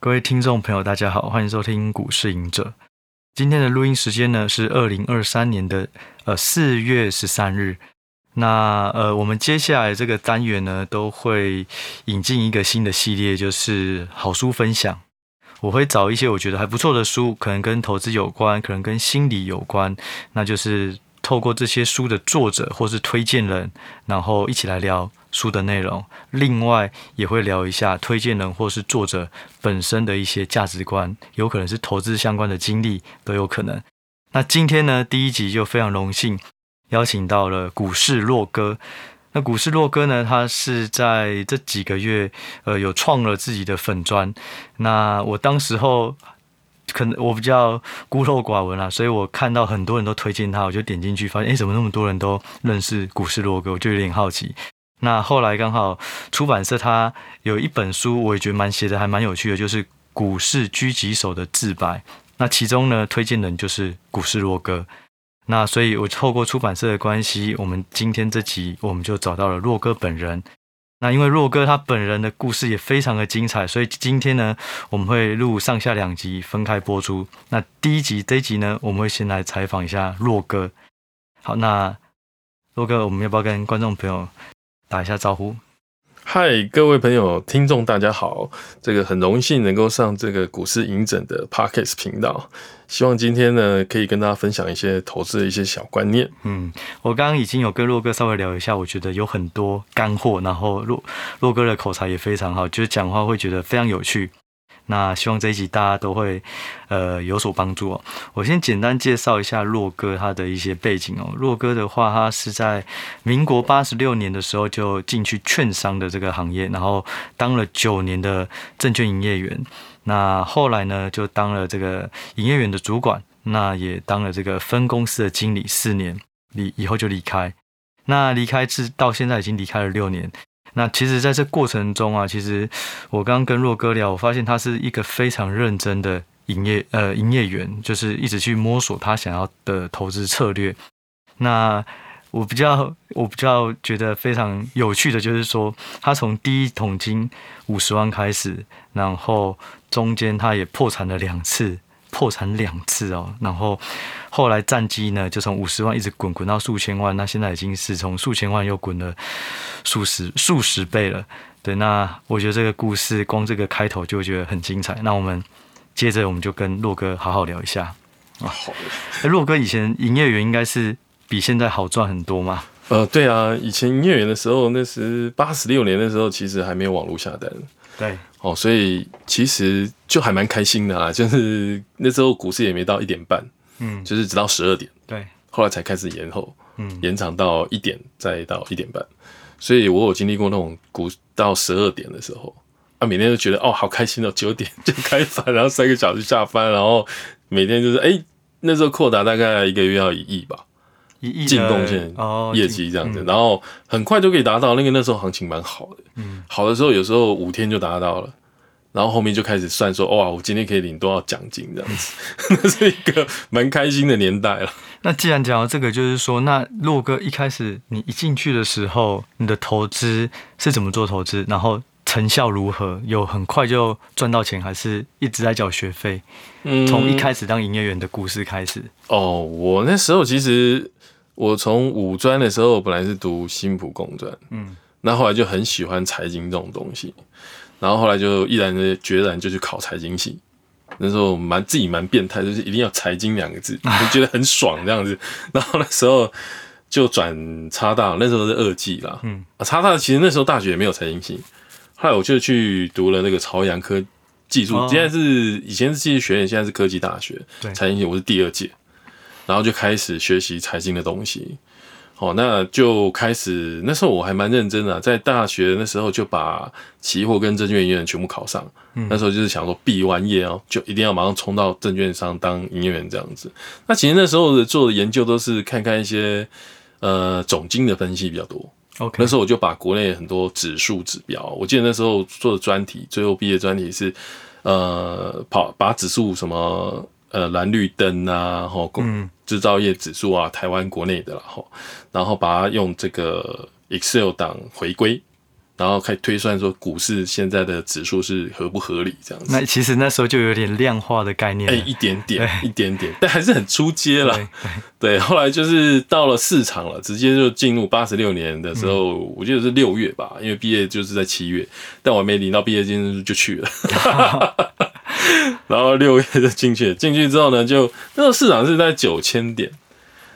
各位听众朋友，大家好，欢迎收听股市赢者。今天的录音时间呢是二零二三年的呃四月十三日。那呃，我们接下来这个单元呢都会引进一个新的系列，就是好书分享。我会找一些我觉得还不错的书，可能跟投资有关，可能跟心理有关，那就是透过这些书的作者或是推荐人，然后一起来聊。书的内容，另外也会聊一下推荐人或是作者本身的一些价值观，有可能是投资相关的经历都有可能。那今天呢，第一集就非常荣幸邀请到了股市洛哥。那股市洛哥呢，他是在这几个月呃有创了自己的粉专。那我当时候可能我比较孤陋寡闻啦，所以我看到很多人都推荐他，我就点进去发现，哎，怎么那么多人都认识股市洛哥，我就有点好奇。那后来刚好出版社他有一本书，我也觉得蛮写的还蛮有趣的，就是股市狙击手的自白。那其中呢，推荐人就是股市洛哥。那所以我透过出版社的关系，我们今天这集我们就找到了洛哥本人。那因为洛哥他本人的故事也非常的精彩，所以今天呢，我们会录上下两集分开播出。那第一集这一集呢，我们会先来采访一下洛哥。好，那洛哥，我们要不要跟观众朋友打一下招呼，嗨，各位朋友、听众，大家好！这个很荣幸能够上这个股市隐诊的 Podcast 频道，希望今天呢可以跟大家分享一些投资的一些小观念。嗯，我刚刚已经有跟洛哥稍微聊一下，我觉得有很多干货，然后洛洛哥的口才也非常好，就是讲话会觉得非常有趣。那希望这一集大家都会，呃，有所帮助哦。我先简单介绍一下洛哥他的一些背景哦。洛哥的话，他是在民国八十六年的时候就进去券商的这个行业，然后当了九年的证券营业员。那后来呢，就当了这个营业员的主管，那也当了这个分公司的经理四年，离以后就离开。那离开至到现在已经离开了六年。那其实，在这过程中啊，其实我刚刚跟洛哥聊，我发现他是一个非常认真的营业呃营业员，就是一直去摸索他想要的投资策略。那我比较我比较觉得非常有趣的就是说，他从第一桶金五十万开始，然后中间他也破产了两次。破产两次哦，然后后来战绩呢，就从五十万一直滚滚到数千万，那现在已经是从数千万又滚了数十数十倍了。对，那我觉得这个故事光这个开头就觉得很精彩。那我们接着我们就跟洛哥好好聊一下啊。好的，洛哥以前营业员应该是比现在好赚很多吗？呃，对啊，以前营业员的时候，那时八十六年的时候，其实还没有网络下单。对，哦，所以其实就还蛮开心的啊，就是那时候股市也没到一点半，嗯，就是直到十二点，对，后来才开始延后，嗯，延长到一点，再到一点半，所以我有经历过那种股到十二点的时候，啊，每天都觉得哦，好开心哦，九点就开盘，然后三个小时下班，然后每天就是哎，那时候扩达大概一个月要一亿吧。净贡献业绩这样子，然后很快就可以达到。那个那时候行情蛮好的，嗯，好的时候有时候五天就达到了，然后后面就开始算说，哇，我今天可以领多少奖金这样子，那是一个蛮开心的年代了。那既然讲到这个，就是说，那洛哥一开始你一进去的时候，你的投资是怎么做投资？然后成效如何？有很快就赚到钱，还是一直在缴学费？嗯，从一开始当营业员的故事开始。哦，我那时候其实。我从五专的时候，本来是读新埔工专，嗯，那后来就很喜欢财经这种东西，然后后来就毅然决然就去考财经系。那时候蛮自己蛮变态，就是一定要财经两个字，就觉得很爽这样子。然后那时候就转差大，那时候是二技啦，嗯，啊，插大其实那时候大学也没有财经系，后来我就去读了那个朝阳科技术，现在是以前是技术学院，现在是科技大学，对，财经系我是第二届。然后就开始学习财经的东西，好，那就开始那时候我还蛮认真的，在大学那时候就把期货跟证券营业员全部考上。那时候就是想说毕完业哦，就一定要马上冲到证券商当营业员这样子。那其实那时候的做的研究都是看看一些呃总经的分析比较多。OK，那时候我就把国内很多指数指标，我记得那时候做的专题，最后毕业专题是呃跑把指数什么。呃，蓝绿灯啊，吼，制造业指数啊，台湾国内的然后，然后把它用这个 Excel 档回归，然后可以推算说股市现在的指数是合不合理这样子。那其实那时候就有点量化的概念，哎，一点点，一点点，但还是很出街了。对，后来就是到了市场了，直接就进入八十六年的时候，嗯、我记得是六月吧，因为毕业就是在七月，但我还没领到毕业金就去了。然后六月就进去了，进去之后呢，就那时候市场是在九千点，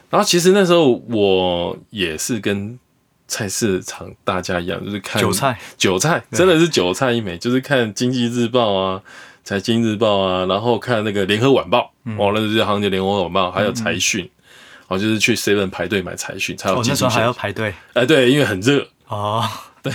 然后其实那时候我也是跟。菜市场大家一样，就是看韭菜，韭菜真的是韭菜一枚，就是看经济日报啊、财经日报啊，然后看那个联合晚报，嗯、哦，那这行就联合晚报，还有财讯，嗯、哦，就是去 seven 排队买财讯，才有。那时候还要排队，哎、欸，对，因为很热。哦，对。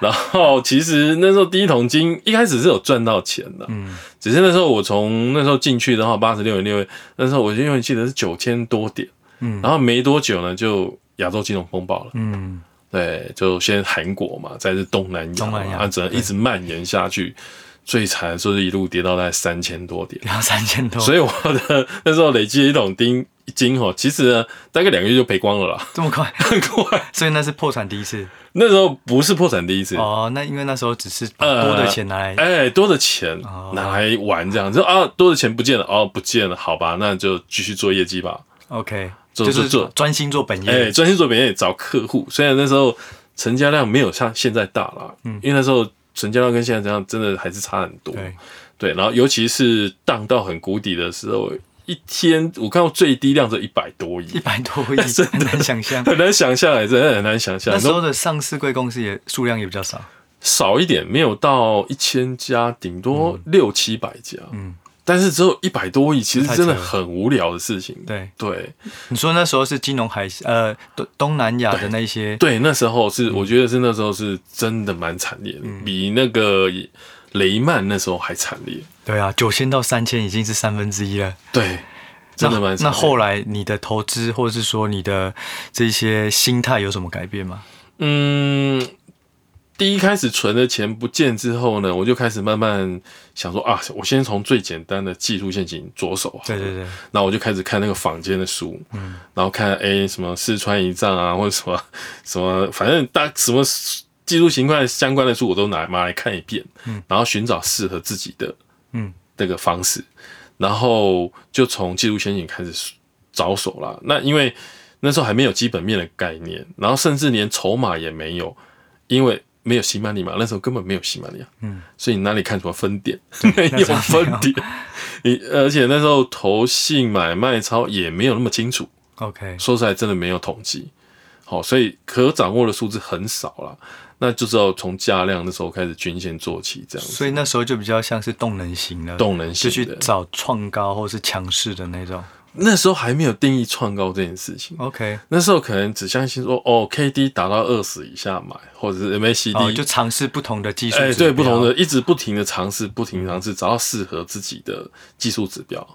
然后其实那时候第一桶金一开始是有赚到钱的，嗯，只是那时候我从那时候进去的话，八十六点六，那时候我就因为记得是九千多点，嗯，然后没多久呢，就亚洲金融风暴了，嗯。对，就先韩国嘛，再是东南亚，它只能一直蔓延下去。对最惨就是一路跌到在三千多点，然后三千多。所以我的那时候累积一桶金金哦，其实呢大概两个月就赔光了啦。这么快？很快。所以那是破产第一次。那时候不是破产第一次哦，那因为那时候只是多的钱拿来，哎、呃欸，多的钱拿来玩这样，就啊，多的钱不见了，哦，不见了，好吧，那就继续做业绩吧。OK。就是做专心做本业，哎，专心做本业找客户。虽然那时候成交量没有像现在大了，嗯，因为那时候成交量跟现在这样真的还是差很多，对，对。然后尤其是荡到很谷底的时候，一天我看到最低量就一百多亿，一百多亿，真的很难想象，很难想象，真的很难想象。那时候的上市贵公司也数量也比较少，少一点，没有到一千家，顶多六七百家，嗯。但是只有一百多亿，其实真的很无聊的事情。对对，你说那时候是金融海呃东东南亚的那些，对，那时候是我觉得是那时候是真的蛮惨烈的，比那个雷曼那时候还惨烈。对啊，九千到三千已经是三分之一了。对，真的蛮惨。那后来你的投资或者是说你的这些心态有什么改变吗？嗯。第一开始存的钱不见之后呢，我就开始慢慢想说啊，我先从最简单的技术陷阱着手。对对对。那我就开始看那个坊间的书，嗯，然后看哎什么四川一仗啊，或者什么什么，反正大什么技术情况相关的书我都拿拿来看一遍，嗯，然后寻找适合自己的嗯那个方式，然后就从技术陷阱开始着手了。那因为那时候还没有基本面的概念，然后甚至连筹码也没有，因为。没有吸满你嘛？那时候根本没有吸满你啊，嗯，所以你哪里看什么分点？没有分点，你而且那时候投信买卖超也没有那么清楚。OK，说出来真的没有统计，好，所以可掌握的数字很少了。那就知道从价量那时候开始均线做起，这样子。所以那时候就比较像是动能型的，动能型就去找创高或是强势的那种。那时候还没有定义创高这件事情。OK，那时候可能只相信说，哦，K D 达到二十以下买，或者是 M A C D，哦，就尝试不同的技术。哎，对，不同的，一直不停的尝试，不停尝试，找到适合自己的技术指标。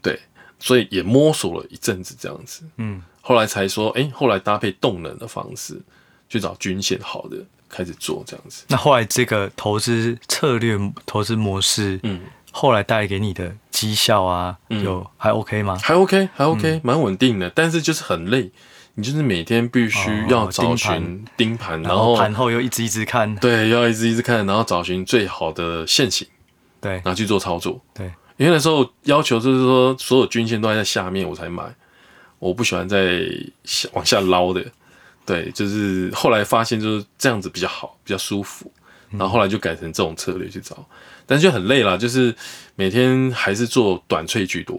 对，所以也摸索了一阵子这样子。嗯，后来才说，哎，后来搭配动能的方式去找均线好的开始做这样子。那后来这个投资策略、投资模式，嗯。后来带给你的绩效啊，有还 OK 吗？还 OK，还 OK，蛮稳定的。但是就是很累，你就是每天必须要找寻盯盘，然后盘后又一直一直看，对，要一直一直看，然后找寻最好的线型，对，然后去做操作，对。因为那时候要求就是说，所有均线都在下面我才买，我不喜欢在往下捞的，对，就是后来发现就是这样子比较好，比较舒服，然后后来就改成这种策略去找。但是就很累了，就是每天还是做短脆居多，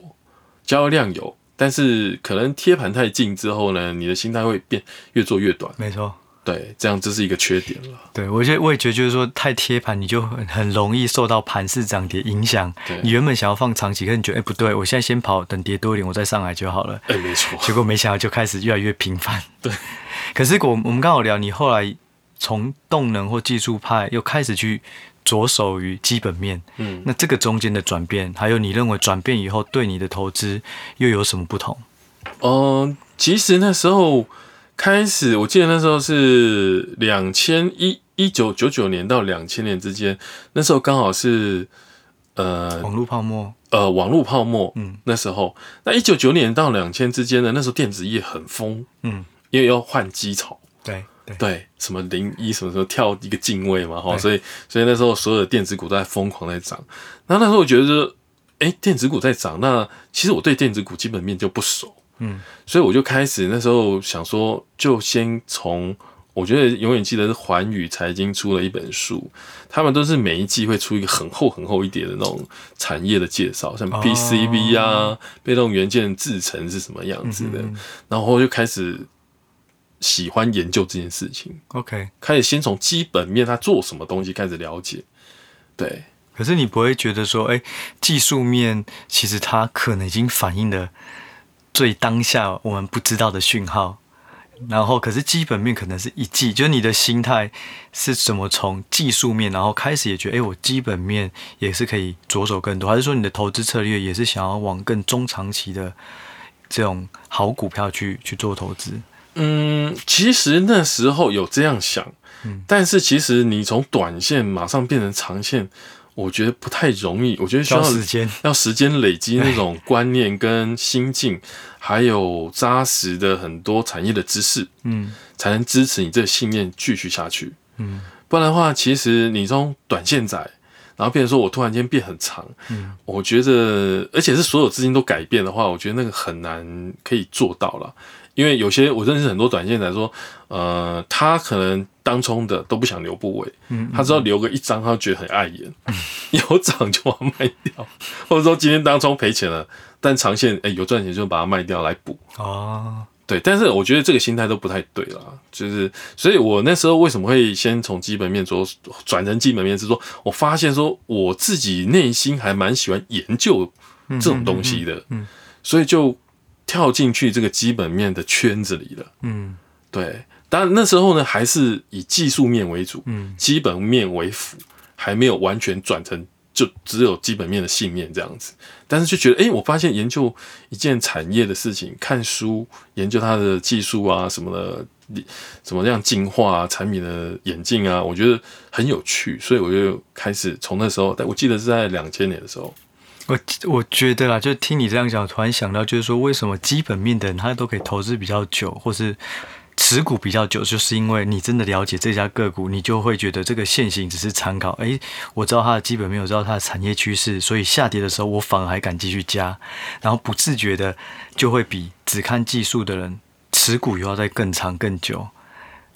交易量有，但是可能贴盘太近之后呢，你的心态会变越做越短。没错，对，这样这是一个缺点了。对，我觉得我也觉得就是说太贴盘，你就很很容易受到盘势涨跌影响。对你原本想要放长期，可是你觉得哎、欸、不对，我现在先跑，等跌多一点我再上来就好了。哎、欸，没错。结果没想到就开始越来越频繁。对。可是我我们刚好聊，你后来从动能或技术派又开始去。着手于基本面，嗯，那这个中间的转变，还有你认为转变以后对你的投资又有什么不同？嗯、呃，其实那时候开始，我记得那时候是两千一一九九九年到两千年之间，那时候刚好是呃网络泡沫，呃网络泡沫，嗯，那时候那一九九年到两千之间呢那时候电子业很疯，嗯，因为要换机槽，对。对，对，什么零一什么时候跳一个进位嘛，哈，所以所以那时候所有的电子股都在疯狂在涨。那那时候我觉得说，哎，电子股在涨，那其实我对电子股基本面就不熟，嗯，所以我就开始那时候想说，就先从。我觉得永远记得是环宇财经出了一本书，他们都是每一季会出一个很厚很厚一叠的那种产业的介绍，像 PCB 啊、哦、被动元件制成是什么样子的，嗯、然后就开始喜欢研究这件事情。OK，开始先从基本面他做什么东西开始了解。对，可是你不会觉得说，哎，技术面其实它可能已经反映了最当下我们不知道的讯号。然后，可是基本面可能是一季，就是你的心态是怎么从技术面，然后开始也觉得，哎，我基本面也是可以着手更多，还是说你的投资策略也是想要往更中长期的这种好股票去去做投资？嗯，其实那时候有这样想，嗯，但是其实你从短线马上变成长线。我觉得不太容易，我觉得需要时间，要时间累积那种观念跟心境，还有扎实的很多产业的知识，嗯，才能支持你这个信念继续下去，嗯，不然的话，其实你从短线仔，然后变成说我突然间变很长，嗯，我觉得，而且是所有资金都改变的话，我觉得那个很难可以做到了。因为有些我认识很多短线仔说，呃，他可能当冲的都不想留部位，嗯，嗯，他知道留个一张，他就觉得很碍眼，嗯、有涨就把它卖掉，或者说今天当冲赔钱了，但长线哎、欸、有赚钱就把它卖掉来补。啊，对，但是我觉得这个心态都不太对啦，就是，所以我那时候为什么会先从基本面做转成基本面，是说我发现说我自己内心还蛮喜欢研究这种东西的，嗯，嗯，嗯，所以就。跳进去这个基本面的圈子里了，嗯，对，当然那时候呢还是以技术面为主，嗯，基本面为辅，还没有完全转成就只有基本面的信念这样子，但是就觉得，哎，我发现研究一件产业的事情，看书研究它的技术啊什么的，怎么样进化啊，产品的演进啊，我觉得很有趣，所以我就开始从那时候，但我记得是在两千年的时候。我我觉得啦，就听你这样讲，突然想到，就是说，为什么基本面的人他都可以投资比较久，或是持股比较久，就是因为你真的了解这家个股，你就会觉得这个现行只是参考。诶，我知道它的基本面，我知道它的产业趋势，所以下跌的时候，我反而还敢继续加，然后不自觉的就会比只看技术的人持股又要再更长更久。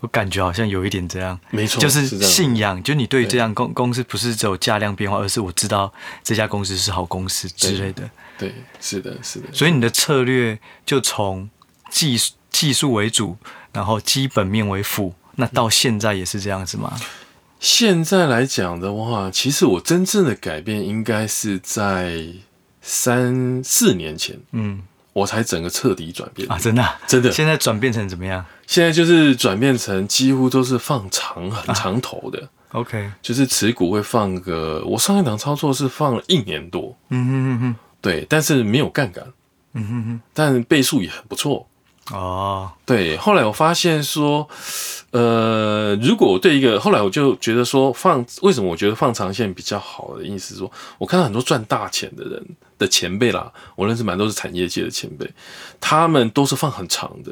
我感觉好像有一点这样，没错，就是信仰，就你对这样公公司不是只有价量变化，而是我知道这家公司是好公司之类的。对，是的，是的。所以你的策略就从技技术为主，然后基本面为辅。那到现在也是这样子吗？现在来讲的话，其实我真正的改变应该是在三四年前。嗯。我才整个彻底转变啊！真的，啊，真的。现在转变成怎么样？现在就是转变成几乎都是放长很长头的。啊、OK，就是持股会放个，我上一档操作是放了一年多。嗯哼哼哼，对，但是没有杠杆。嗯哼哼，但倍数也很不错。哦，对，后来我发现说，呃，如果我对一个，后来我就觉得说放，为什么我觉得放长线比较好的意思是说，我看到很多赚大钱的人的前辈啦，我认识蛮多是产业界的前辈，他们都是放很长的，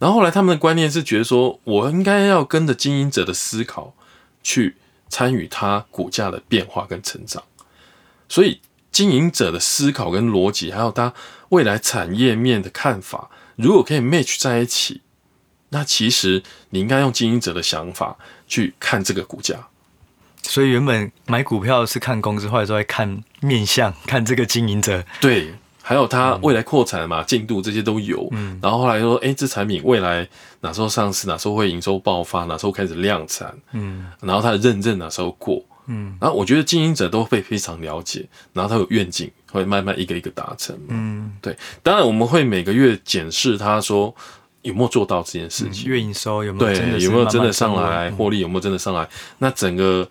然后后来他们的观念是觉得说，我应该要跟着经营者的思考去参与他股价的变化跟成长，所以经营者的思考跟逻辑，还有他未来产业面的看法。如果可以 match 在一起，那其实你应该用经营者的想法去看这个股价。所以原本买股票是看公司，后来都会看面相，看这个经营者。对，还有他未来扩产嘛，进度这些都有。嗯，然后后来说，哎，这产品未来哪时候上市，哪时候会营收爆发，哪时候开始量产。嗯，然后它的认证哪时候过。嗯，然后我觉得经营者都会非常了解，然后他有愿景，会慢慢一个一个达成。嗯，对。当然我们会每个月检视他说有没有做到这件事情，月营收有没有对，有没有真的上来，获利有没有真的上来。那整个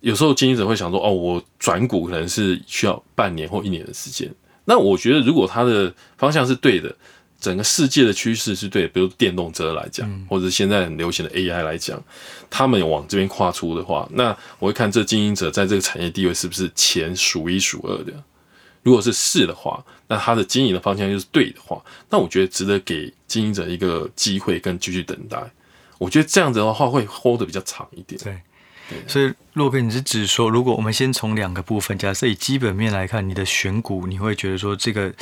有时候经营者会想说，哦，我转股可能是需要半年或一年的时间。那我觉得如果他的方向是对的。整个世界的趋势是对，比如电动车来讲，或者现在很流行的 AI 来讲，他们往这边跨出的话，那我会看这经营者在这个产业地位是不是前数一数二的。如果是是的话，那他的经营的方向就是对的话，那我觉得值得给经营者一个机会跟继续等待。我觉得这样子的话会 hold 得比较长一点。对。所以，洛哥，你是指说，如果我们先从两个部分，假设以基本面来看，你的选股，你会觉得说，这个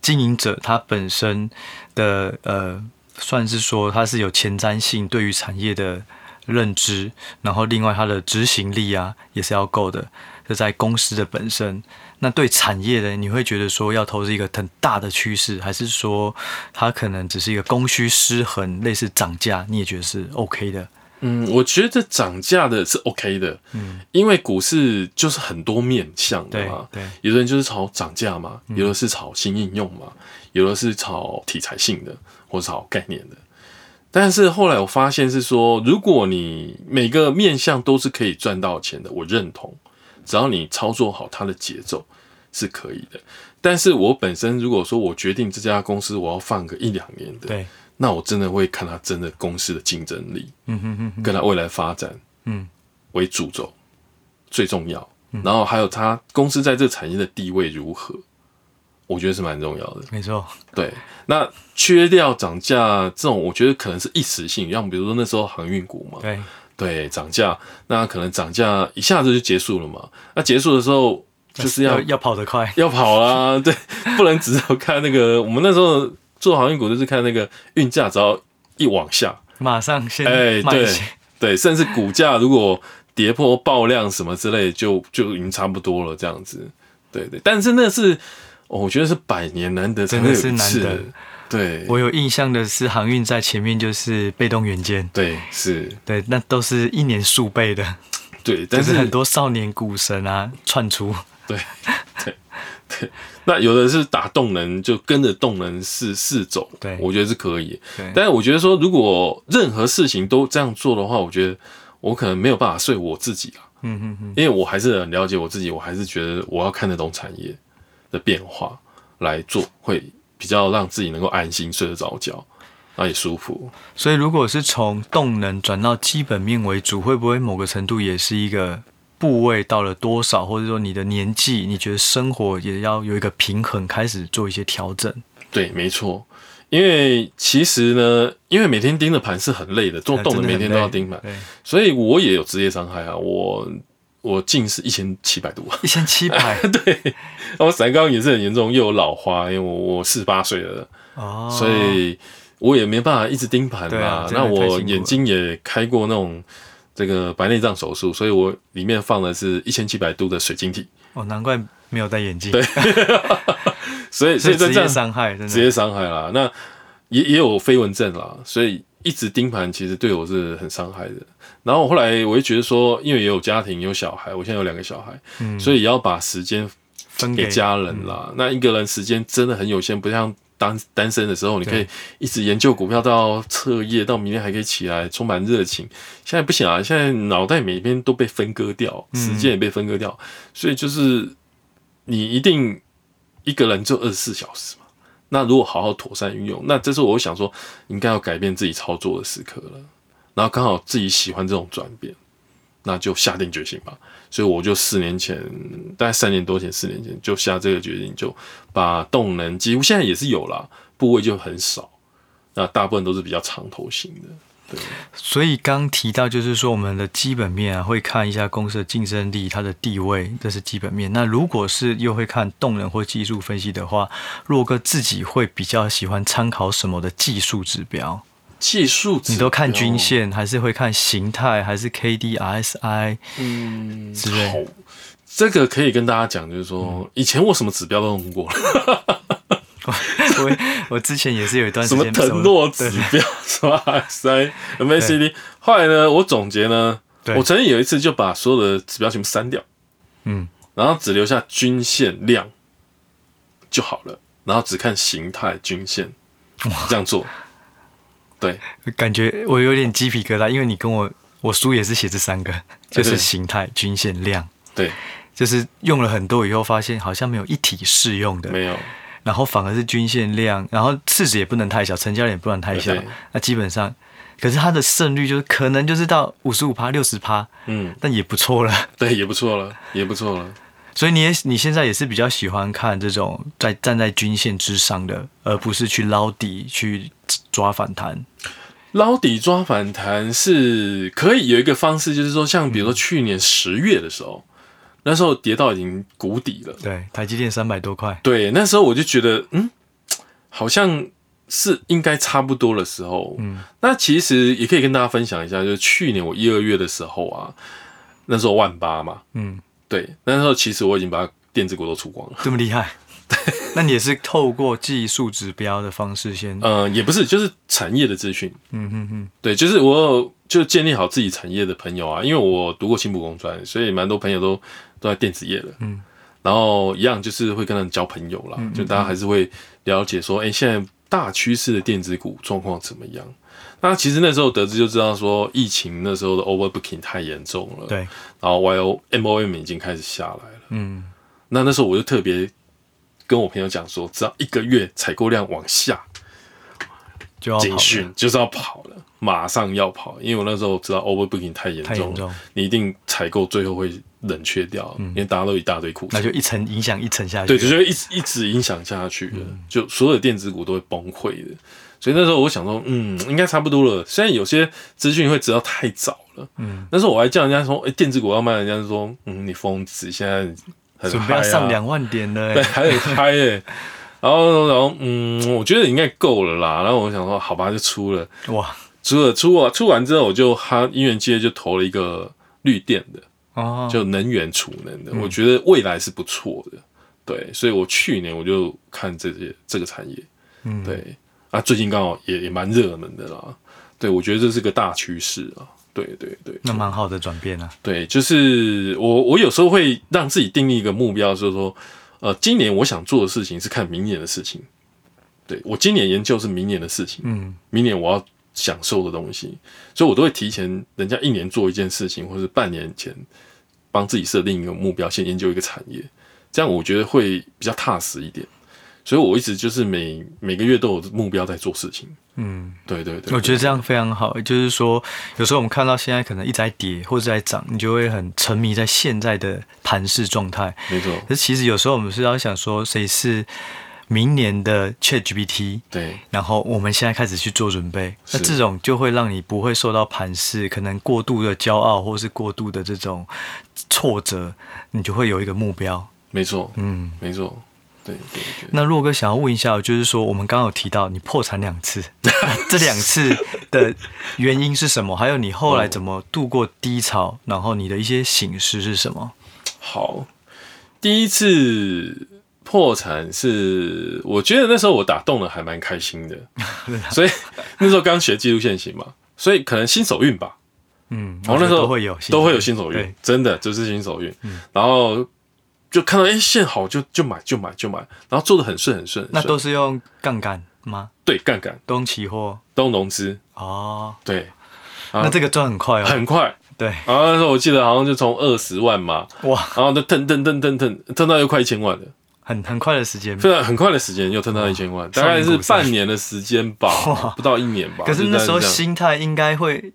经营者他本身的呃，算是说他是有前瞻性，对于产业的认知，然后另外他的执行力啊，也是要够的，就在公司的本身。那对产业的，你会觉得说要投资一个很大的趋势，还是说它可能只是一个供需失衡，类似涨价，你也觉得是 OK 的？嗯，我觉得涨价的是 OK 的，嗯，因为股市就是很多面向的嘛，对，对，有的人就是炒涨价嘛，有的是炒新应用嘛，有的是炒题材性的或者炒概念的。但是后来我发现是说，如果你每个面向都是可以赚到钱的，我认同，只要你操作好它的节奏是可以的。但是我本身如果说我决定这家公司我要放个一两年的，对。那我真的会看他真的公司的竞争力，嗯哼哼，跟他未来发展，嗯，为主轴最重要，然后还有他公司在这个产业的地位如何，我觉得是蛮重要的。没错，对。那缺掉涨价这种，我觉得可能是一时性，像比如说那时候航运股嘛，对对，涨价，那可能涨价一下子就结束了嘛。那结束的时候就是要要跑得快，要跑啦，对，不能只有看那个我们那时候。做航运股就是看那个运价，只要一往下，马上先哎，对对，甚至股价如果跌破爆量什么之类，就就已经差不多了这样子。对对，但是那是我觉得是百年难得，真的是难得。对，我有印象的是航运在前面就是被动元件，对，是，对，那都是一年数倍的。对，但是很多少年股神啊窜出，对对 对。那有的是打动能，就跟着动能是是走，对，我觉得是可以。对，但是我觉得说，如果任何事情都这样做的话，我觉得我可能没有办法睡我自己啊。嗯嗯嗯，因为我还是很了解我自己，我还是觉得我要看得懂产业的变化来做，会比较让自己能够安心睡得着觉，那也舒服。所以，如果是从动能转到基本面为主，会不会某个程度也是一个？部位到了多少，或者说你的年纪，你觉得生活也要有一个平衡，开始做一些调整。对，没错。因为其实呢，因为每天盯着盘是很累的，做动的每天都要盯盘，所以我也有职业伤害啊。我我近视一千七百度，一千七百，对。我散光也是很严重，又有老花，因为我我四十八岁了，哦，所以我也没办法一直盯盘嘛。那我眼睛也开过那种。这个白内障手术，所以我里面放的是一千七百度的水晶体。哦，难怪没有戴眼镜。对，所以所以这样伤害，真的直接伤害啦。那也也有飞蚊症啦，所以一直盯盘其实对我是很伤害的。然后后来我就觉得说，因为也有家庭有小孩，我现在有两个小孩，嗯，所以也要把时间分给家人啦。嗯，那一个人时间真的很有限，不像。当单身的时候，你可以一直研究股票到彻夜，到明天还可以起来，充满热情。现在不行啊，现在脑袋每天都被分割掉，时间也被分割掉，所以就是你一定一个人就二十四小时嘛。那如果好好妥善运用，那这时候我想说，应该要改变自己操作的时刻了。然后刚好自己喜欢这种转变，那就下定决心吧。所以我就四年前，大概三年多前，四年前就下这个决定，就把动能几乎现在也是有啦，部位就很少，那大部分都是比较长头型的。对，所以刚提到就是说，我们的基本面啊，会看一下公司的竞争力、它的地位，这是基本面。那如果是又会看动能或技术分析的话，洛哥自己会比较喜欢参考什么的技术指标？技术你都看均线，还是会看形态，还是 K D R S I？嗯，之类。好，这个可以跟大家讲，就是说，嗯、以前我什么指标都用过了。我我之前也是有一段时间什么腾落指标，什么 S I、M A C D。后来呢，我总结呢，我曾经有一次就把所有的指标全部删掉，嗯，然后只留下均线量就好了，然后只看形态均线，这样做。对，感觉我有点鸡皮疙瘩，因为你跟我，我书也是写这三个，就是形态、均线、量。对，就是用了很多以后，发现好像没有一体适用的，没有。然后反而是均线量，然后市值也不能太小，成交量也不能太小。那基本上，可是它的胜率就是可能就是到五十五趴、六十趴，嗯，但也不错了。对，也不错了，也不错了。所以你也你现在也是比较喜欢看这种在站在均线之上的，而不是去捞底去抓反弹。捞底抓反弹是可以有一个方式，就是说，像比如说去年十月的时候，嗯、那时候跌到已经谷底了。对，台积电三百多块。对，那时候我就觉得，嗯，好像是应该差不多的时候。嗯，那其实也可以跟大家分享一下，就是去年我一二月的时候啊，那时候万八嘛。嗯，对，那时候其实我已经把电子股都出光了。这么厉害？对，那你也是透过技术指标的方式先？呃，也不是，就是产业的资讯。嗯哼哼，对，就是我就建立好自己产业的朋友啊，因为我读过新埔工专，所以蛮多朋友都都在电子业的。嗯，然后一样就是会跟他们交朋友啦，嗯嗯嗯，就大家还是会了解说，哎、欸，现在大趋势的电子股状况怎么样？那其实那时候得知就知道说，疫情那时候的 overbooking 太严重了。对，然后 YO MOM 已经开始下来了。嗯，那那时候我就特别。跟我朋友讲说，只要一个月采购量往下，就要警讯就是要跑了，马上要跑，因为我那时候知道 overbooking 太严重了，你一定采购最后会冷却掉，嗯，因为大家都一大堆库存，那就一层影响一层下去，对，就就一直一直影响下去的，嗯，就所有的电子股都会崩溃的。所以那时候我想说，嗯，应该差不多了。虽然有些资讯会知道太早了，嗯，但是我还叫人家说，哎，电子股要卖，人家说，嗯，你疯子，现在。啊、准备要上两万点了，对，还得开耶。然后，然后，嗯，我觉得应该够了啦。然后我想说，好吧，就出了。哇，出了，出了，出完之后，我就哈，因缘机会就投了一个绿电的，哦，就能源储能的，嗯。我觉得未来是不错的，对，所以我去年我就看这些这个产业，嗯，对，啊，最近刚好也也蛮热门的啦，对，我觉得这是个大趋势啊。对对对，那蛮好的转变啊。对，就是我我有时候会让自己定立一个目标，就是说，呃，今年我想做的事情是看明年的事情。对，我今年研究是明年的事情，嗯，明年我要享受的东西，所以我都会提前人家一年做一件事情，或是半年前帮自己设定一个目标，先研究一个产业，这样我觉得会比较踏实一点。所以我一直就是每每个月都有目标在做事情。嗯，对对对，我觉得这样非常好。就是说，有时候我们看到现在可能一直在跌或者在涨，你就会很沉迷在现在的盘势状态。没错。可是其实有时候我们是要想说，谁是明年的 ChatGPT？对。然后我们现在开始去做准备，那这种就会让你不会受到盘势可能过度的骄傲，或是过度的这种挫折，你就会有一个目标。没错。嗯，没错。对对对，那洛哥想要问一下，就是说我们刚刚有提到你破产两次，这两次的原因是什么？还有你后来怎么度过低潮？然后你的一些形式是什么？好，第一次破产是我觉得那时候我打动了，还蛮开心的，所以那时候刚学技术线型嘛，所以可能新手运吧，嗯，然后那时候都会有都会有新手运，真的就是新手运，嗯，然后。就看到哎、欸，线好就就买就买就买，然后做的很顺很顺。那都是用杠杆吗？对，杠杆。都用期货，都用融资。哦，对。那这个赚很快哦。很快。对。然后那时候我记得好像就从二十万嘛，哇，然后就腾腾腾腾腾腾到又快一千万了。很很快的时间，非常很快的时间又腾到一千万，大概是半年的时间吧，不到一年吧。可是那时候心态应该会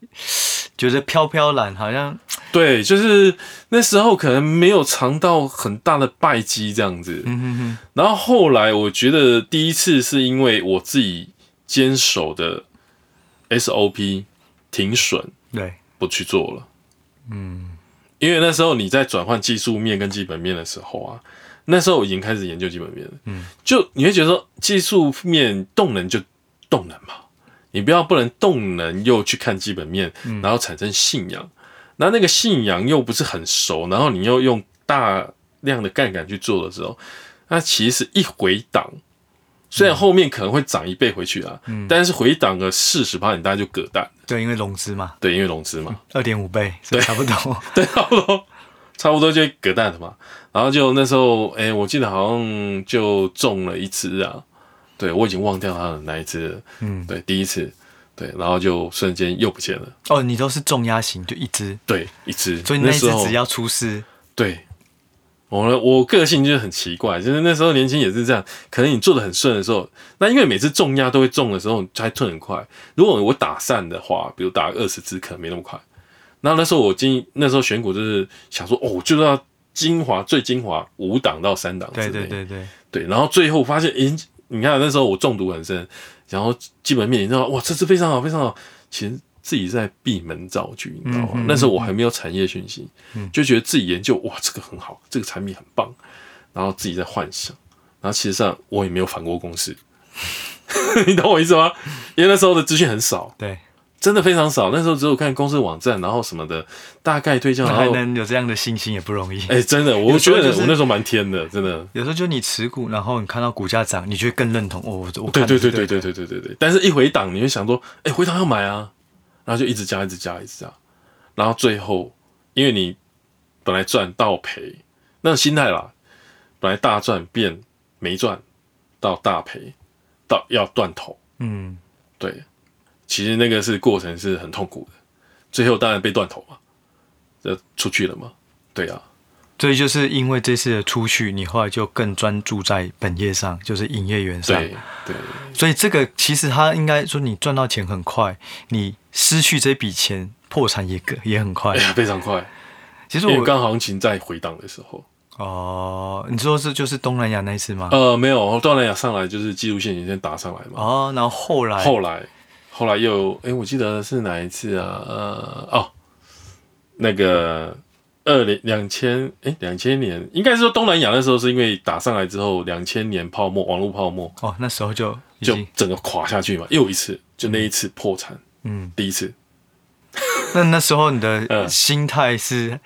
觉得飘飘然，好像。对，就是那时候可能没有尝到很大的败绩这样子，嗯哼哼。然后后来我觉得第一次是因为我自己坚守的 SOP 停损，对，不去做了，嗯，因为那时候你在转换技术面跟基本面的时候啊，那时候我已经开始研究基本面了，嗯，就你会觉得说技术面动能就动能嘛，你不要不能动能又去看基本面，然后产生信仰。那那个信仰又不是很熟，然后你又用大量的杠杆去做的时候，那其实一回档，虽然后面可能会涨一倍回去啊，嗯、但是回档个四十趴，你大概就割蛋。对，因为融资嘛。对，因为融资嘛。二点五倍，所以差不多。对，差不多，差不多就割蛋了嘛。然后就那时候，哎、欸，我记得好像就中了一只啊。对，我已经忘掉它的那一只了。嗯，对，第一次。对，然后就瞬间又不见了。哦，你都是重压型，就一只，对，一只。所以那一只只要出事，对。我呢，我个性就是很奇怪，就是那时候年轻也是这样。可能你做的很顺的时候，那因为每次重压都会重的时候，才吞很快。如果我打散的话，比如打二十只，可能没那么快。然后那时候我经那时候选股就是想说，哦，就是要精华最精华五档到三档。对对对对对。然后最后发现，诶，你看那时候我中毒很深。然后基本面，你知道哇，这次非常好，非常好。其实自己在闭门造句，你知道吗？嗯嗯、那时候我还没有产业讯息，嗯、就觉得自己研究哇，这个很好，这个产品很棒，然后自己在幻想，然后其实上我也没有反过公司，你懂我意思吗？因为那时候的资讯很少，对。真的非常少，那时候只有看公司网站，然后什么的，大概推销，还能有这样的信心也不容易。哎、欸，真的，我觉得我那时候蛮天的，真的。有时候就你持股，然后你看到股价涨，你就会更认同。哦，我对对对对对对对对对。但是一回档，你会想说，哎、欸，回档要买啊，然后就一直加，一直加，一直加，然后最后，因为你本来赚到赔，那个心态啦，本来大赚变没赚，到大赔，到要断头。嗯，对。其实那个是过程是很痛苦的，最后当然被断头嘛，就出去了嘛，对啊，所以就是因为这次的出去，你后来就更专注在本业上，就是营业员上，对对。所以这个其实他应该说，你赚到钱很快，你失去这笔钱，破产也也很快，非常快。其实我刚行情在回档的时候，哦，你说是就是东南亚那一次吗？呃，没有，东南亚上来就是技术线已经打上来嘛，哦，然后后来后来。后来又哎、欸，我记得是哪一次啊？呃哦，那个二零两千哎两千年，应该是说东南亚那时候是因为打上来之后，两千年泡沫网络泡沫哦，那时候就就整个垮下去嘛，又一次就那一次破产，嗯，第一次。那那时候你的 心态是，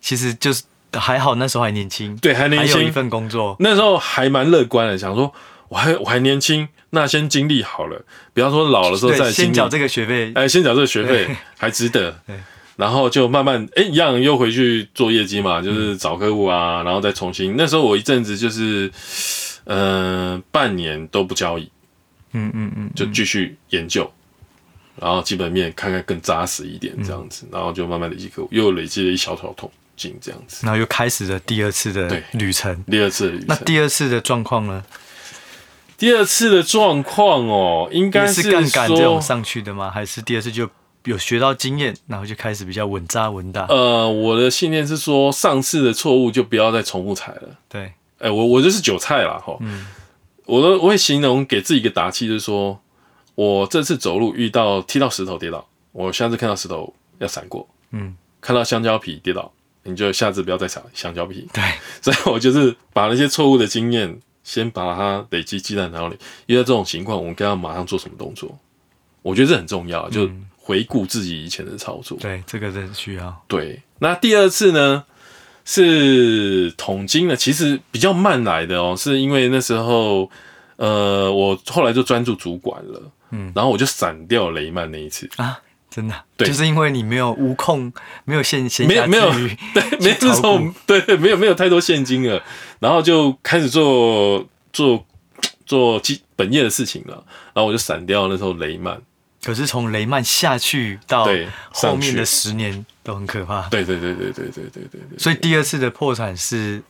其实就是还好，那时候还年轻，对，还年轻，还有一份工作，那时候还蛮乐观的，想说我还我还年轻。那先经历好了，比方说老的时候再先缴这个学费，哎，先缴这个学费还值得，然后就慢慢哎一样又回去做业绩嘛，就是找客户啊，然后再重新。那时候我一阵子就是，嗯，半年都不交易，嗯嗯嗯，就继续研究，然后基本面看看更扎实一点这样子，然后就慢慢累积客户，又累积了一小条桶金这样子，然后又开始了第二次的旅程，第二次的旅程。那第二次的状况呢？第二次的状况哦，应该是杠杆这种上去的吗？还是第二次就有学到经验，然后就开始比较稳扎稳打？呃，我的信念是说，上次的错误就不要再重复踩了。对，哎、欸，我我就是韭菜啦哈。嗯，我都我会形容给自己一个打气，就是说我这次走路遇到踢到石头跌倒，我下次看到石头要闪过。嗯，看到香蕉皮跌倒，你就下次不要再踩香蕉皮。对，所以我就是把那些错误的经验。先把它累积记在脑里，遇到这种情况，我们该要马上做什么动作？我觉得这很重要，就回顾自己以前的操作。嗯、对，这个真需要。对，那第二次呢是统金呢，其实比较慢来的哦，是因为那时候呃，我后来就专注主管了，嗯，然后我就闪掉雷曼那一次啊。真的，对，就是因为你没有无控，没有现现没有没有对，没有这种对，没有没有太多现金了，然后就开始做做做基本业的事情了，然后我就闪掉那时候雷曼。可是从雷曼下去到后面的十年都很可怕。对对对对对对对对对。所以第二次的破产是。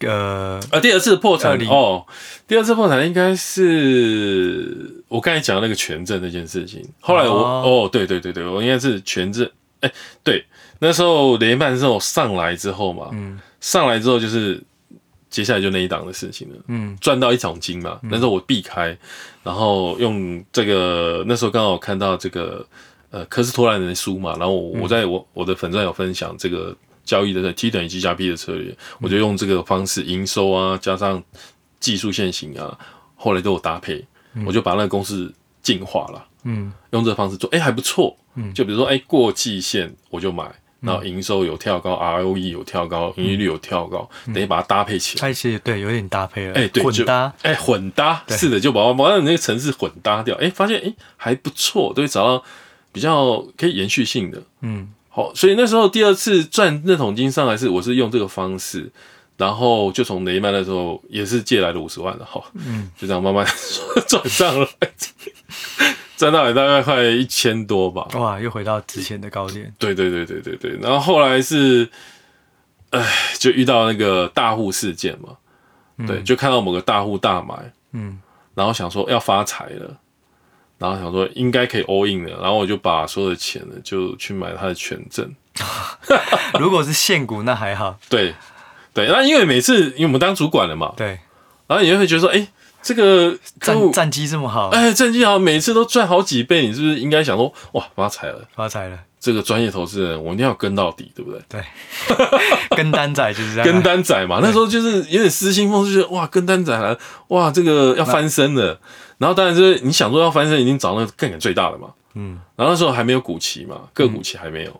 呃，呃，第二次破产哦，第二次破产应该是我刚才讲的那个权证那件事情。后来我哦，哦，对对对对，我应该是权证，哎、欸，对，那时候联办之后上来之后嘛，嗯，上来之后就是接下来就那一档的事情了，嗯，赚到一场金嘛，那时候我避开，然后用这个那时候刚好看到这个呃科斯托兰的书嘛，然后我在我我的粉钻有分享这个。交易的 T 等于 G 加 P 的策略，我就用这个方式营收啊，加上技术线型啊，后来都有搭配，我就把那个公式进化了。嗯，用这个方式做，哎、欸，还不错。嗯，就比如说，哎、欸，过季线我就买，然后营收有跳高，ROE 有跳高，盈利率有跳高，等于把它搭配起来。其实对，有点搭配了。哎、欸，对，混搭。哎、欸，混搭，是的，就把把那个城市混搭掉。哎、欸，发现哎、欸、还不错，都会找到比较可以延续性的。嗯。好，所以那时候第二次赚那桶金上来是，我是用这个方式，然后就从雷曼那时候也是借来了五十万的哈，嗯，就这样慢慢赚上来，赚到也大概快一千多吧，哇，又回到之前的高点，对对对对对对，然后后来是，哎，就遇到那个大户事件嘛，嗯、对，就看到某个大户大买，嗯，然后想说要发财了。然后想说应该可以 all in 了，然后我就把所有的钱呢就去买他的权证。如果是现股那还好。对，对，那因为每次因为我们当主管了嘛，对，然后你就会觉得说，哎、欸，这个战战绩这么好，哎，战绩好，每次都赚好几倍，你是不是应该想说，哇，发财了，发财了？这个专业投资人，我一定要跟到底，对不对？对，跟单仔就是这样，跟单仔嘛。那时候就是有点失心疯，就觉得哇，跟单仔来，哇，这个要翻身了。然后当然就是你想说要翻身，已经找那个杠杆最大的嘛。嗯。然后那时候还没有股期嘛，个股期还没有，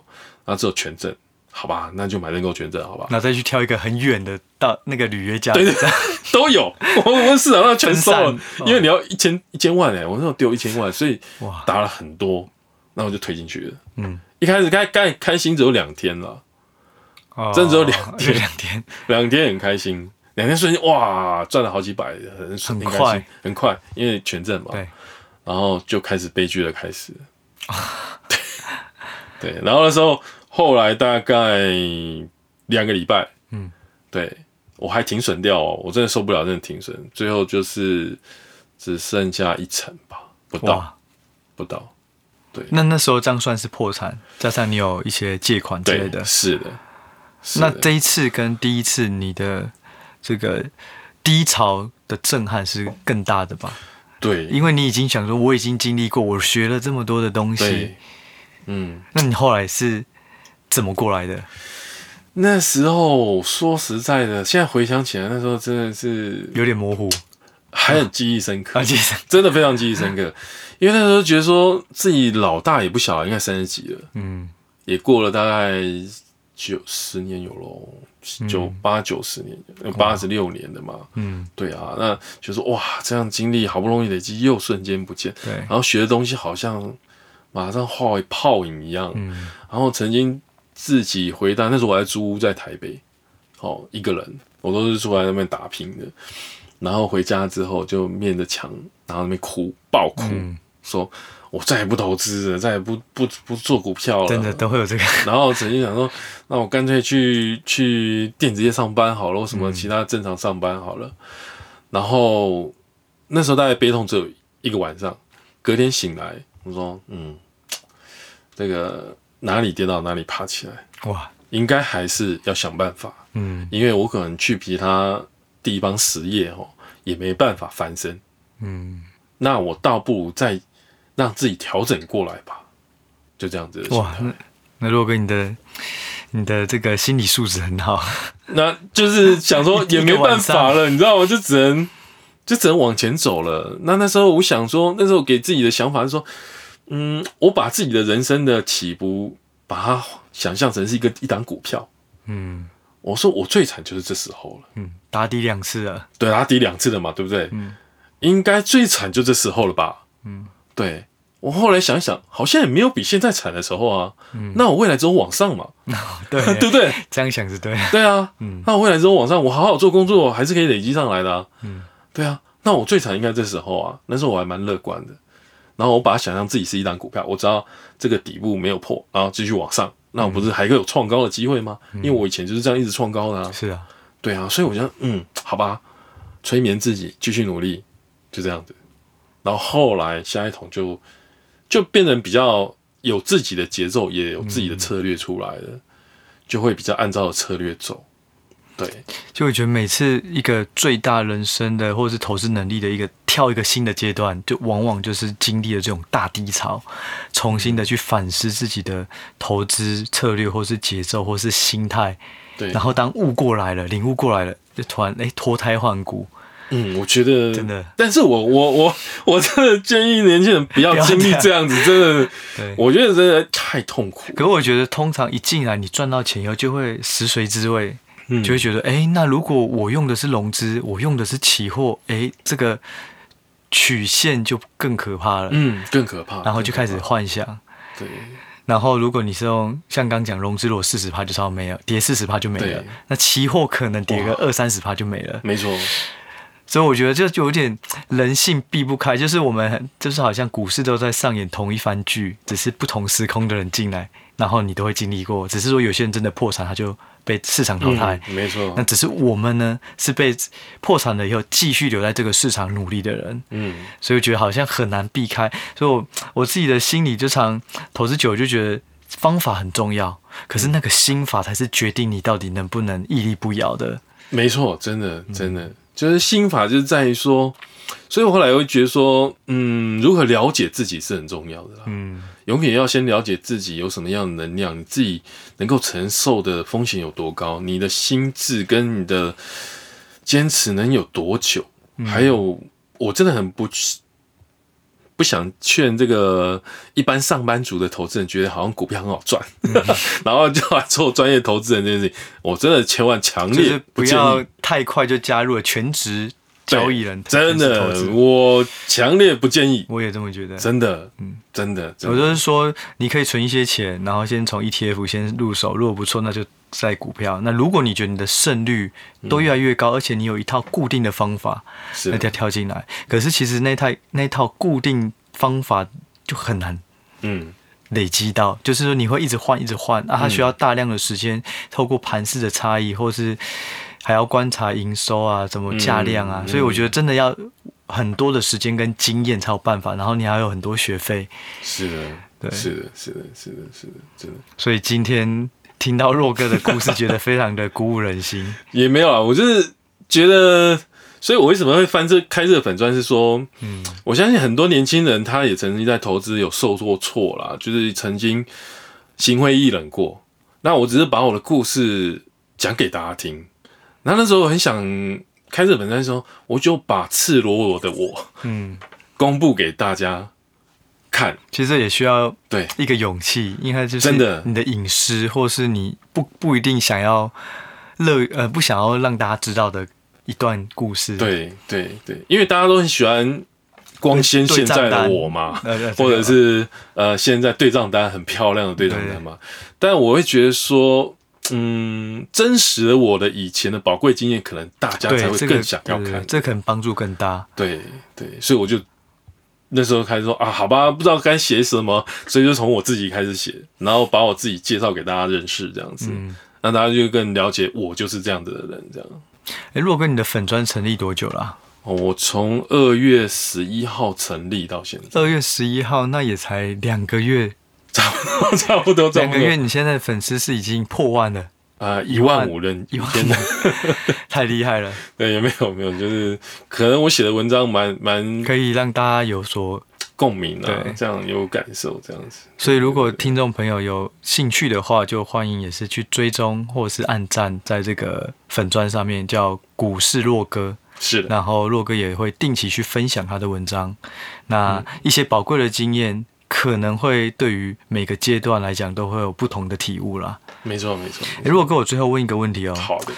然后只有权证。好吧，那就买认购权证，好吧。那再去挑一个很远的到那个履约价，对对，都有。我我市场上全收了，因为你要一千一千万哎，我那时候丢一千万，所以哇，打了很多，然后我就推进去了。嗯，一开始开开开心只有两天了，哦，真的只有两天，两天，两天很开心，两天瞬间哇，赚了好几百，很很快，很快，因为权证嘛。对，然后就开始悲剧的开始。对，然后那时候。后来大概两个礼拜，嗯，对，我还停损掉哦，我真的受不了，真的停损，最后就是只剩下一成吧，不到，不到，对。那那时候这样算是破产，加上你有一些借款之类的，是的。是的，那这一次跟第一次你的这个低潮的震撼是更大的吧？对，因为你已经想说，我已经经历过，我学了这么多的东西，嗯，那你后来是？怎么过来的？那时候说实在的，现在回想起来，那时候真的是有点模糊，还很记忆深刻，啊、记忆深刻真的非常记忆深刻。因为那时候觉得说自己老大也不小了，应该三十几了，嗯，也过了大概九十年有喽，九八九十年，八十六年的嘛，嗯，对啊，那就是哇，这样经历好不容易累积，又瞬间不见，对，然后学的东西好像马上化为泡影一样，嗯，然后曾经。自己回到，那时候我还租屋在台北，哦，一个人，我都是住在那边打拼的。然后回家之后就面着墙，然后那边哭，爆哭，嗯、说我再也不投资了，再也不不不做股票了。真的都会有这个。然后曾经想说，那我干脆去去电子业上班好了，或什么其他正常上班好了。嗯、然后那时候大概悲痛只有一个晚上，隔天醒来，我说，嗯，这个。哪里跌倒哪里爬起来，哇！应该还是要想办法，嗯，因为我可能去其他地方实业哦，也没办法翻身，嗯，那我倒不如再让自己调整过来吧，就这样子的。哇，那那如果跟你的你的这个心理素质很好，那就是想说也没办法了，你知道吗？就只能就只能往前走了。那那时候我想说，那时候给自己的想法是说。嗯，我把自己的人生的起步，把它想象成是一个一档股票。嗯，我说我最惨就是这时候了。嗯，打底两次了。对，打底两次了嘛，对不对？嗯，应该最惨就这时候了吧？嗯，对。我后来想一想，好像也没有比现在惨的时候啊。嗯，那我未来只有往上嘛？对，对不对？这样想是对。对啊。嗯，那我未来只有往上，我好好做工作，还是可以累积上来的啊。嗯，对啊。那我最惨应该这时候啊，那时候我还蛮乐观的。然后我把它想象自己是一档股票，我知道这个底部没有破，然后继续往上，那我不是还会有创高的机会吗？嗯、因为我以前就是这样一直创高的啊。是啊，对啊，所以我觉得，嗯，好吧，催眠自己继续努力，就这样子。然后后来下一桶就就变成比较有自己的节奏，也有自己的策略出来了，嗯、就会比较按照策略走。对，就我觉得每次一个最大人生的或者是投资能力的一个跳一个新的阶段，就往往就是经历了这种大低潮，重新的去反思自己的投资策略，或是节奏，或是心态。对，然后当悟过来了，领悟过来了，就突然哎脱胎换骨。嗯，我觉得真的，但是我我我我真的建议年轻人不要经历这样子，真的，对，我觉得真的太痛苦。可我觉得通常一进来你赚到钱以后，就会食髓知味。就会觉得，哎、欸，那如果我用的是融资，我用的是期货，哎、欸，这个曲线就更可怕了。嗯，更可怕。然后就开始幻想。对。然后如果你是用像刚讲融资，如果四十趴就差不多没了，跌四十趴就没了。那期货可能跌个二三十趴就没了。没错。所以我觉得这就有点人性避不开，就是我们就是好像股市都在上演同一番剧，只是不同时空的人进来，然后你都会经历过。只是说有些人真的破产，他就。被市场淘汰，嗯、没错。那只是我们呢，是被破产了以后继续留在这个市场努力的人。嗯，所以我觉得好像很难避开。所以我我自己的心里就常投资久，就觉得方法很重要，可是那个心法才是决定你到底能不能屹立不摇的。没错，真的真的。就是心法就是在于说，所以我后来会觉得说，嗯，如何了解自己是很重要的啦。嗯，永远要先了解自己有什么样的能量，你自己能够承受的风险有多高，你的心智跟你的坚持能有多久，嗯、还有我真的很不。不想劝这个一般上班族的投资人，觉得好像股票很好赚，嗯、然后就来做专业投资人这件事情，我真的千万强烈不，不要太快就加入了全职交易人。真的，我强烈不建议。我也这么觉得。真的，嗯，真的。我就是说，你可以存一些钱，然后先从 ETF 先入手，如果不错，那就。在股票，那如果你觉得你的胜率都越来越高，嗯、而且你有一套固定的方法，那就要跳进来。可是其实那套那套固定方法就很难，嗯，累积到，就是说你会一直换，一直换啊，它需要大量的时间，透过盘势的差异，或是还要观察营收啊，怎么价量啊，嗯、所以我觉得真的要很多的时间跟经验才有办法，然后你还有很多学费，是的，对，是的，是的，是的，是的，真的。所以今天。听到若哥的故事，觉得非常的鼓舞人心。也没有啊，我就是觉得，所以我为什么会翻这开这个粉专，是说，嗯，我相信很多年轻人他也曾经在投资有受过挫啦，就是曾经心灰意冷过。那我只是把我的故事讲给大家听。那那时候我很想开这个粉专的时候，我就把赤裸裸的我，嗯，公布给大家。看，其实也需要对一个勇气，因为就是真的你的隐私，或是你不不一定想要乐呃不想要让大家知道的一段故事。对对对，因为大家都很喜欢光鲜现在的我嘛，或者是呃现在对账单很漂亮的对账单嘛。但我会觉得说，嗯，真实的我的以前的宝贵经验，可能大家才会更想要看，这可能帮助更大。对对，所以我就。那时候开始说啊，好吧，不知道该写什么，所以就从我自己开始写，然后把我自己介绍给大家认识，这样子，嗯、让大家就更了解我就是这样子的人，这样。哎、欸，若哥，你的粉专成立多久了、啊？哦，我从二月十一号成立到现在。二月十一号，那也才两个月，差不多，差不多，两个月，你现在的粉丝是已经破万了。啊，一万五人，一万太厉害了。对，也没有没有，就是可能我写的文章蛮蛮可以让大家有所共鸣啊，对，这样有感受这样子。所以如果听众朋友有兴趣的话，就欢迎也是去追踪或者是按赞，在这个粉砖上面叫股市洛哥，是的。然后洛哥也会定期去分享他的文章，那一些宝贵的经验。可能会对于每个阶段来讲都会有不同的体悟啦。没错，没错。如果跟我最后问一个问题哦，好的，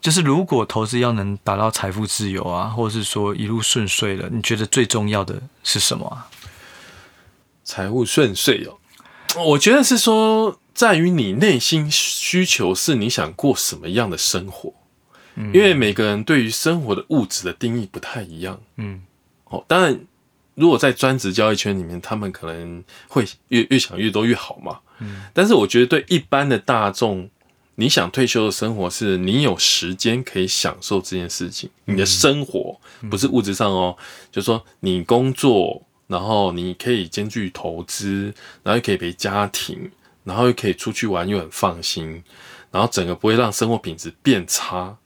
就是如果投资要能达到财富自由啊，或者是说一路顺遂了，你觉得最重要的是什么啊？财务顺遂哦，我觉得是说在于你内心需求是你想过什么样的生活，嗯，因为每个人对于生活的物质的定义不太一样，嗯，哦，当然。如果在专职交易圈里面，他们可能会越越想越多越好嘛。嗯，但是我觉得对一般的大众，你想退休的生活是你有时间可以享受这件事情。你的生活不是物质上哦，就是说你工作，然后你可以兼具投资，然后又可以陪家庭，然后又可以出去玩又很放心，然后整个不会让生活品质变差。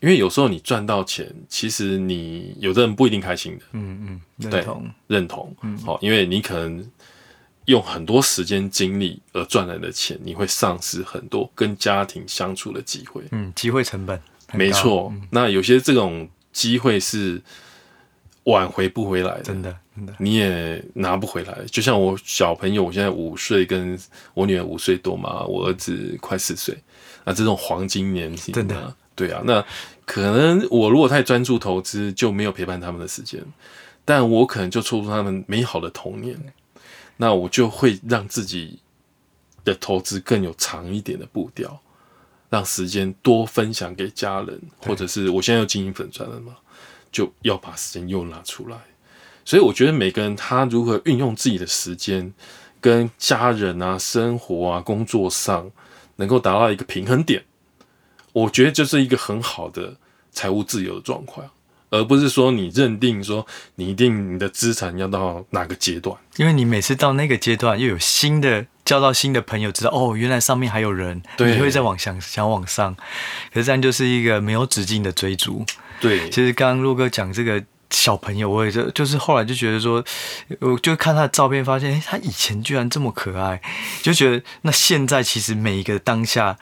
因为有时候你赚到钱，其实你有的人不一定开心的。嗯嗯，认同认同。嗯，好，因为你可能用很多时间精力而赚来的钱，你会丧失很多跟家庭相处的机会。嗯，机会成本。没错。嗯，那有些这种机会是挽回不回来的，真的真的，你也拿不回来。就像我小朋友，我现在五岁，跟我女儿五岁多嘛，我儿子快四岁，那这种黄金年纪，真的。对啊，那可能我如果太专注投资，就没有陪伴他们的时间，但我可能就错过他们美好的童年，那我就会让自己的投资更有长一点的步调，让时间多分享给家人，或者是我现在要经营粉砖了嘛，就要把时间又拿出来。所以我觉得每个人他如何运用自己的时间，跟家人啊、生活啊、工作上，能够达到一个平衡点。我觉得这是一个很好的财务自由的状况，而不是说你认定说你一定你的资产要到哪个阶段，因为你每次到那个阶段又有新的交到新的朋友，知道哦，原来上面还有人，对，你会再往想想往上，可是这样就是一个没有止境的追逐。对，其实刚刚洛哥讲这个小朋友，我也就就是后来就觉得说，我就看他的照片，发现，哎，他以前居然这么可爱，就觉得那现在其实每一个当下。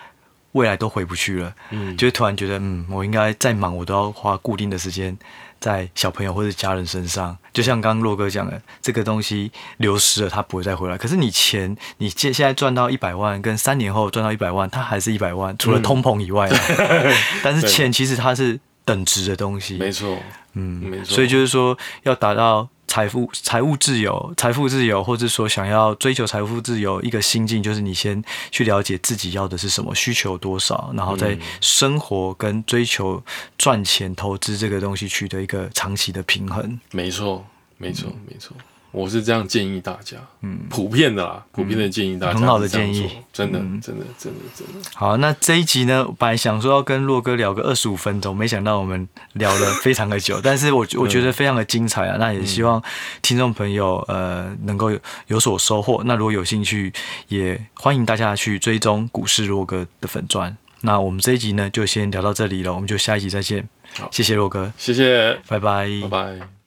未来都回不去了，嗯，就会突然觉得，嗯，我应该再忙，我都要花固定的时间在小朋友或者家人身上。就像刚刚洛哥讲的，这个东西流失了，它不会再回来。可是你钱，你现现在赚到一百万，跟三年后赚到一百万，它还是一百万，除了通膨以外。嗯、但是钱其实它是等值的东西，没错，嗯，没错。所以就是说，要达到。财富、财务自由、财富自由，或者说想要追求财富自由，一个心境就是你先去了解自己要的是什么，需求多少，然后在生活跟追求赚钱、投资这个东西取得一个长期的平衡。没错，没错，没错。我是这样建议大家，嗯，普遍的啦，普遍的建议大家，很好的建议，真的，真的，真的，真的。好，那这一集呢，本来想说要跟洛哥聊个二十五分钟，没想到我们聊了非常的久，但是我我觉得非常的精彩啊。那也希望听众朋友呃能够有有所收获。那如果有兴趣，也欢迎大家去追踪股市洛哥的粉钻。那我们这一集呢，就先聊到这里了，我们就下一集再见。好，谢谢洛哥，谢谢，拜拜，拜拜。